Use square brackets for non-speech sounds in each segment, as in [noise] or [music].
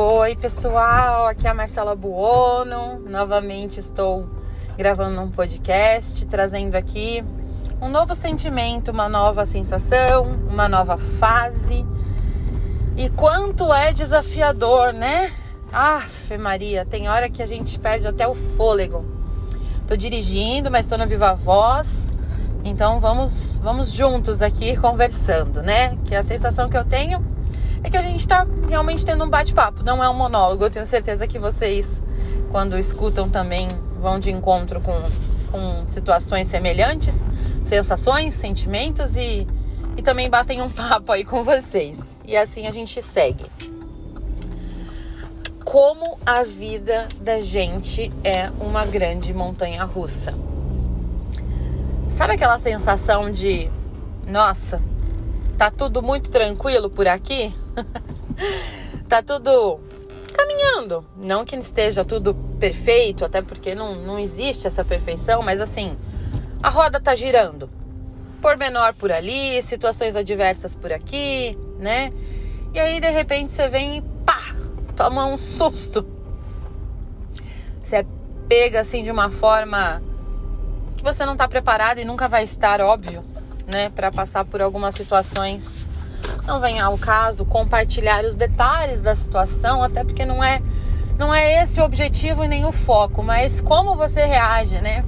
Oi, pessoal, aqui é a Marcela Buono. Novamente estou gravando um podcast, trazendo aqui um novo sentimento, uma nova sensação, uma nova fase. E quanto é desafiador, né? Aff, Maria, tem hora que a gente perde até o fôlego. Tô dirigindo, mas tô na viva voz. Então vamos, vamos juntos aqui conversando, né? Que a sensação que eu tenho é que a gente está realmente tendo um bate-papo, não é um monólogo. Eu tenho certeza que vocês, quando escutam, também vão de encontro com, com situações semelhantes, sensações, sentimentos e, e também batem um [laughs] papo aí com vocês. E assim a gente segue. Como a vida da gente é uma grande montanha russa. Sabe aquela sensação de, nossa, tá tudo muito tranquilo por aqui? [laughs] tá tudo caminhando. Não que esteja tudo perfeito, até porque não, não existe essa perfeição, mas assim, a roda tá girando. Por menor por ali, situações adversas por aqui, né? E aí de repente você vem e pá, toma um susto. Você é pega assim de uma forma que você não tá preparado e nunca vai estar, óbvio, né, para passar por algumas situações não vem ao caso compartilhar os detalhes da situação, até porque não é não é esse o objetivo e nem o foco, mas como você reage, né?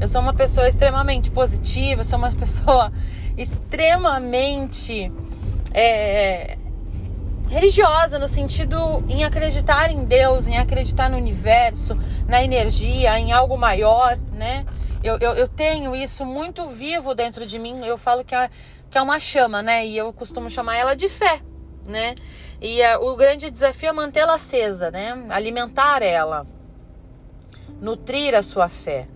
Eu sou uma pessoa extremamente positiva, sou uma [laughs] pessoa extremamente é, religiosa no sentido em acreditar em Deus, em acreditar no universo, na energia, em algo maior, né? Eu, eu, eu tenho isso muito vivo dentro de mim. Eu falo que é que é uma chama, né? E eu costumo chamar ela de fé, né? E uh, o grande desafio é mantê-la acesa, né? Alimentar ela, nutrir a sua fé.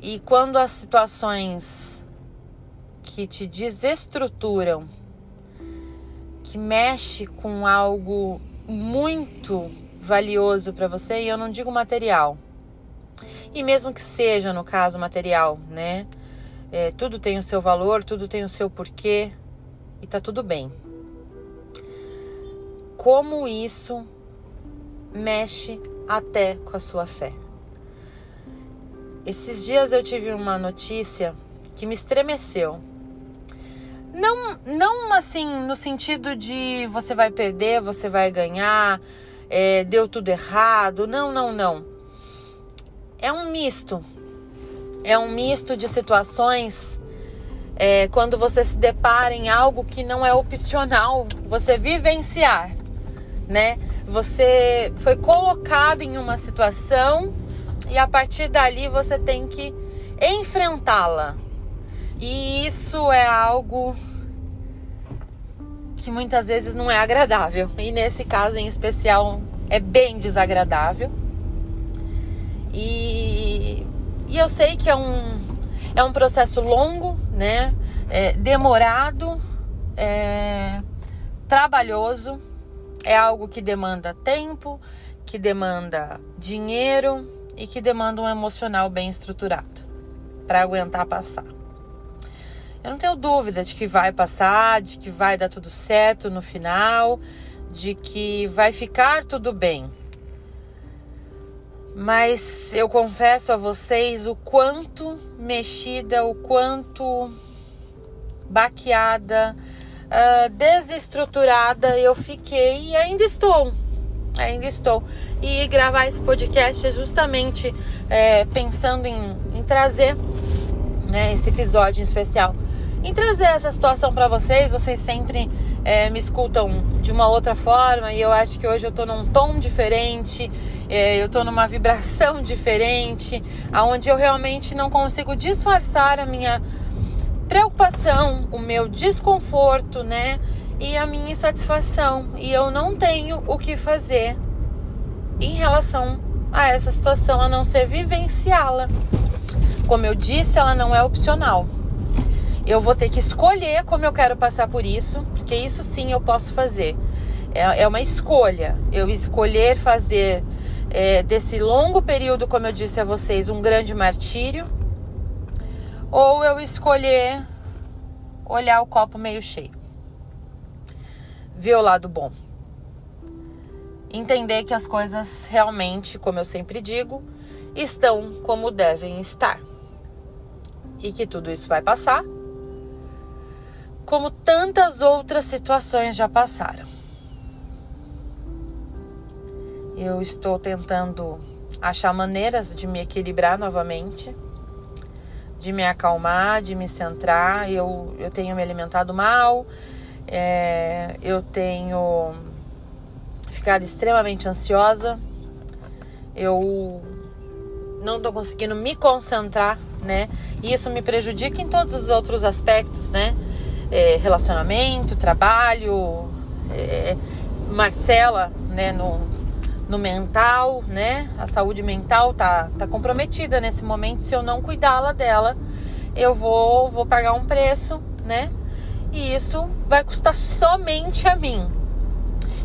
E quando as situações que te desestruturam, que mexe com algo muito valioso para você, e eu não digo material. E mesmo que seja no caso material, né? É, tudo tem o seu valor, tudo tem o seu porquê e tá tudo bem. Como isso mexe até com a sua fé. Esses dias eu tive uma notícia que me estremeceu. Não, não assim no sentido de você vai perder, você vai ganhar, é, deu tudo errado. Não, não, não. É um misto é um misto de situações é, quando você se depara em algo que não é opcional você vivenciar, né? Você foi colocado em uma situação e a partir dali você tem que enfrentá-la. E isso é algo que muitas vezes não é agradável. E nesse caso em especial é bem desagradável. E e eu sei que é um, é um processo longo, né? É, demorado, é, trabalhoso, é algo que demanda tempo, que demanda dinheiro e que demanda um emocional bem estruturado para aguentar passar. Eu não tenho dúvida de que vai passar, de que vai dar tudo certo no final, de que vai ficar tudo bem. Mas eu confesso a vocês o quanto mexida, o quanto baqueada, uh, desestruturada eu fiquei e ainda estou. Ainda estou. E gravar esse podcast é justamente é, pensando em, em trazer né, esse episódio em especial. Em trazer essa situação para vocês, vocês sempre é, me escutam de uma outra forma e eu acho que hoje eu tô num tom diferente, é, eu tô numa vibração diferente, aonde eu realmente não consigo disfarçar a minha preocupação, o meu desconforto, né? E a minha insatisfação. E eu não tenho o que fazer em relação a essa situação a não ser vivenciá-la. Como eu disse, ela não é opcional. Eu vou ter que escolher como eu quero passar por isso, porque isso sim eu posso fazer. É, é uma escolha. Eu escolher fazer é, desse longo período, como eu disse a vocês, um grande martírio, ou eu escolher olhar o copo meio cheio, ver o lado bom. entender que as coisas realmente, como eu sempre digo, estão como devem estar. E que tudo isso vai passar, como tantas outras situações já passaram. Eu estou tentando achar maneiras de me equilibrar novamente, de me acalmar, de me centrar. Eu, eu tenho me alimentado mal, é, eu tenho ficado extremamente ansiosa, eu não tô conseguindo me concentrar, né? E isso me prejudica em todos os outros aspectos, né? É, relacionamento, trabalho, é, Marcela, né? No, no mental, né? A saúde mental tá, tá comprometida nesse momento. Se eu não cuidá-la dela, eu vou, vou pagar um preço, né? E isso vai custar somente a mim.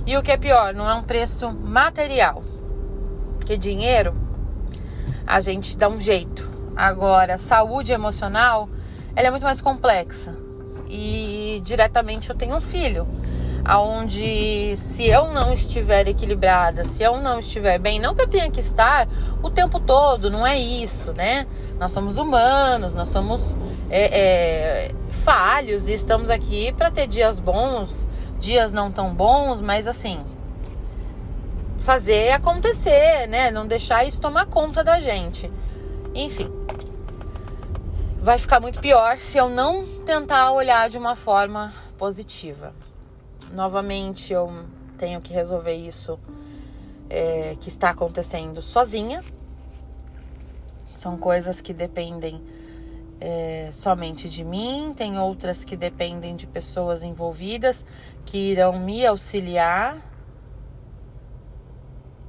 E o que é pior, não é um preço material. Porque dinheiro a gente dá um jeito. Agora, saúde emocional, ela é muito mais complexa. E diretamente eu tenho um filho aonde se eu não estiver equilibrada, se eu não estiver bem, não que eu tenha que estar o tempo todo, não é isso, né? Nós somos humanos, nós somos é, é, falhos e estamos aqui para ter dias bons, dias não tão bons, mas assim fazer acontecer, né? Não deixar isso tomar conta da gente. Enfim, vai ficar muito pior se eu não tentar olhar de uma forma positiva novamente eu tenho que resolver isso é, que está acontecendo sozinha. São coisas que dependem é, somente de mim, tem outras que dependem de pessoas envolvidas que irão me auxiliar,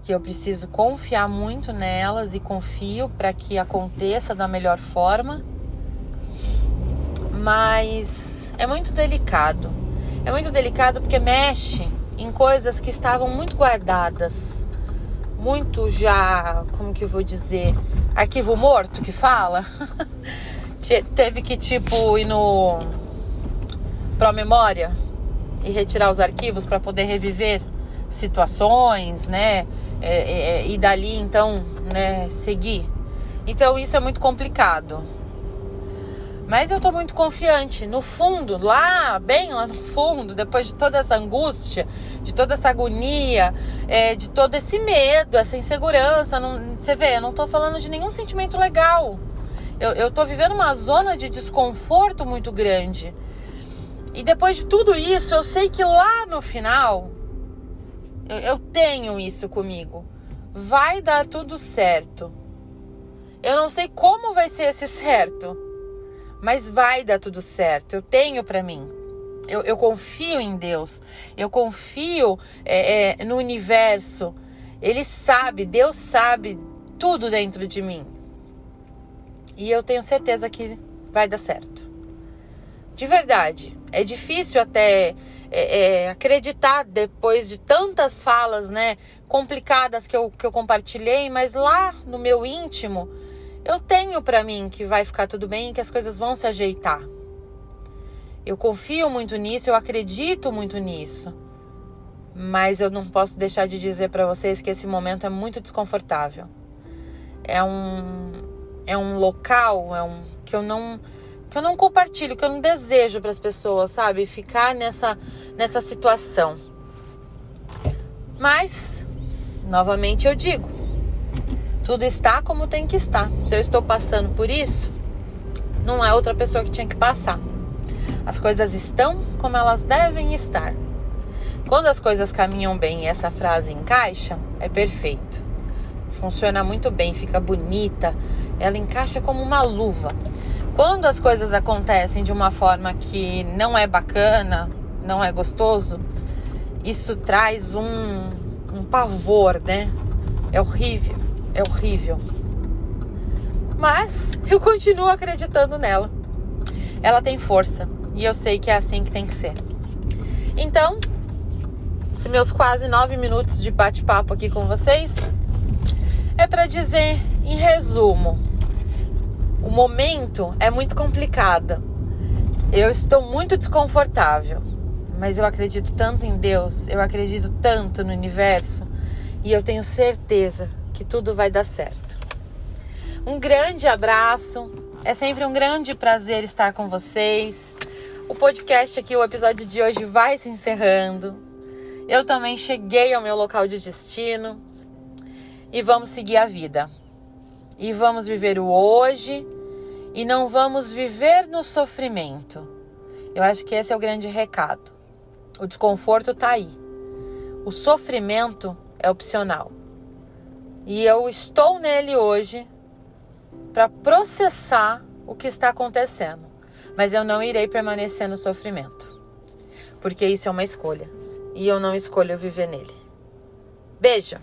que eu preciso confiar muito nelas e confio para que aconteça da melhor forma. Mas é muito delicado é muito delicado porque mexe em coisas que estavam muito guardadas, muito já, como que eu vou dizer, arquivo morto que fala. [laughs] Teve que tipo ir no Pro Memória e retirar os arquivos para poder reviver situações, né? É, é, e dali então, né, seguir. Então isso é muito complicado. Mas eu tô muito confiante. No fundo, lá, bem lá no fundo, depois de toda essa angústia, de toda essa agonia, é, de todo esse medo, essa insegurança, não, você vê, eu não tô falando de nenhum sentimento legal. Eu, eu tô vivendo uma zona de desconforto muito grande. E depois de tudo isso, eu sei que lá no final, eu, eu tenho isso comigo. Vai dar tudo certo. Eu não sei como vai ser esse certo mas vai dar tudo certo. Eu tenho para mim. Eu, eu, confio em Deus. Eu confio é, é, no universo. Ele sabe, Deus sabe tudo dentro de mim. E eu tenho certeza que vai dar certo. De verdade. É difícil até é, é acreditar depois de tantas falas, né, complicadas que eu, que eu compartilhei, mas lá no meu íntimo eu tenho para mim que vai ficar tudo bem e que as coisas vão se ajeitar. Eu confio muito nisso, eu acredito muito nisso. Mas eu não posso deixar de dizer para vocês que esse momento é muito desconfortável. É um é um local, é um que eu não que eu não compartilho, que eu não desejo para as pessoas, sabe? Ficar nessa nessa situação. Mas novamente eu digo, tudo está como tem que estar. Se eu estou passando por isso, não é outra pessoa que tinha que passar. As coisas estão como elas devem estar. Quando as coisas caminham bem e essa frase encaixa, é perfeito. Funciona muito bem, fica bonita, ela encaixa como uma luva. Quando as coisas acontecem de uma forma que não é bacana, não é gostoso, isso traz um, um pavor, né? É horrível é horrível. Mas eu continuo acreditando nela. Ela tem força e eu sei que é assim que tem que ser. Então, esses meus quase nove minutos de bate-papo aqui com vocês é para dizer, em resumo, o momento é muito complicado. Eu estou muito desconfortável, mas eu acredito tanto em Deus, eu acredito tanto no universo e eu tenho certeza que tudo vai dar certo. Um grande abraço. É sempre um grande prazer estar com vocês. O podcast aqui, o episódio de hoje vai se encerrando. Eu também cheguei ao meu local de destino e vamos seguir a vida. E vamos viver o hoje e não vamos viver no sofrimento. Eu acho que esse é o grande recado. O desconforto tá aí. O sofrimento é opcional. E eu estou nele hoje para processar o que está acontecendo. Mas eu não irei permanecer no sofrimento. Porque isso é uma escolha. E eu não escolho viver nele. Beijo!